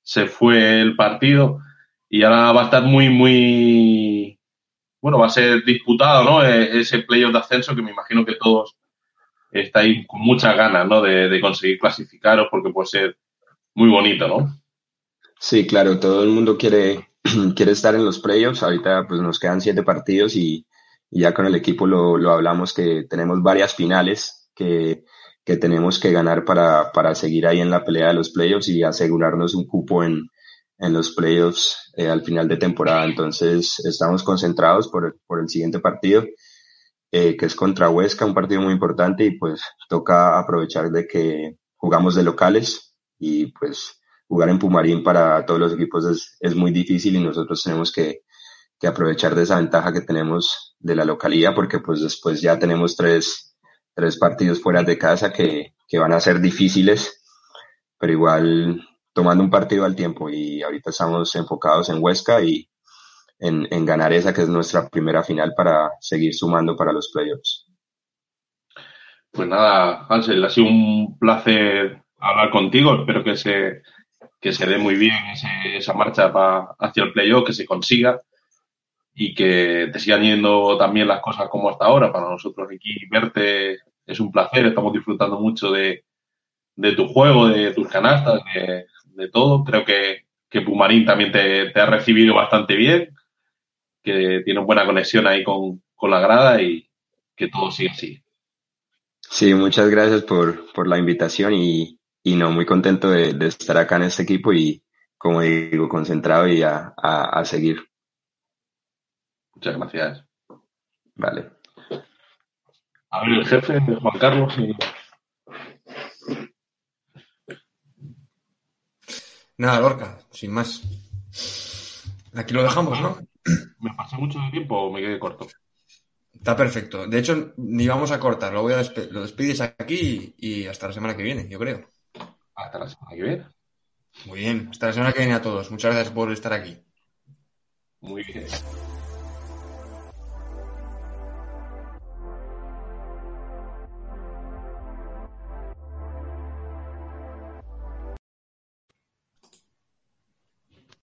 se fue el partido y ahora va a estar muy, muy, bueno, va a ser disputado, ¿no? E, ese playoff de ascenso que me imagino que todos estáis con muchas ganas, ¿no? De, de, conseguir clasificaros porque puede ser muy bonito, ¿no? Sí, claro, todo el mundo quiere, quiere estar en los playoffs. Ahorita pues nos quedan siete partidos y, y ya con el equipo lo, lo, hablamos que tenemos varias finales que, que tenemos que ganar para, para seguir ahí en la pelea de los playoffs y asegurarnos un cupo en, en los playoffs eh, al final de temporada. Entonces estamos concentrados por, por el siguiente partido, eh, que es contra Huesca, un partido muy importante y pues toca aprovechar de que jugamos de locales y pues jugar en Pumarín para todos los equipos es, es muy difícil y nosotros tenemos que, que aprovechar de esa ventaja que tenemos de la localidad porque pues después ya tenemos tres, tres partidos fuera de casa que, que van a ser difíciles, pero igual tomando un partido al tiempo y ahorita estamos enfocados en Huesca y en, en ganar esa que es nuestra primera final para seguir sumando para los playoffs. Pues nada, Hansel, ha sido un placer hablar contigo. Espero que se, que se dé muy bien ese, esa marcha hacia el playoff, que se consiga y que te sigan yendo también las cosas como hasta ahora. Para nosotros aquí verte es un placer, estamos disfrutando mucho de, de tu juego, de tus canastas, de, todo. Creo que, que Pumarín también te, ha recibido bastante bien, que tiene buena conexión ahí con, con la grada y que todo siga así. Sí, muchas gracias por, por la invitación y, y no, muy contento de, estar acá en este equipo y, como digo, concentrado y a, a seguir. Muchas gracias. Vale. A ver, el jefe, Juan Carlos. Y... Nada, Lorca, sin más. Aquí lo dejamos, ¿no? ¿Me pasé mucho de tiempo o me quedé corto? Está perfecto. De hecho, ni vamos a cortar. Lo, voy a despe lo despides aquí y hasta la semana que viene, yo creo. Hasta la semana que viene. Muy bien. Hasta la semana que viene a todos. Muchas gracias por estar aquí. Muy bien.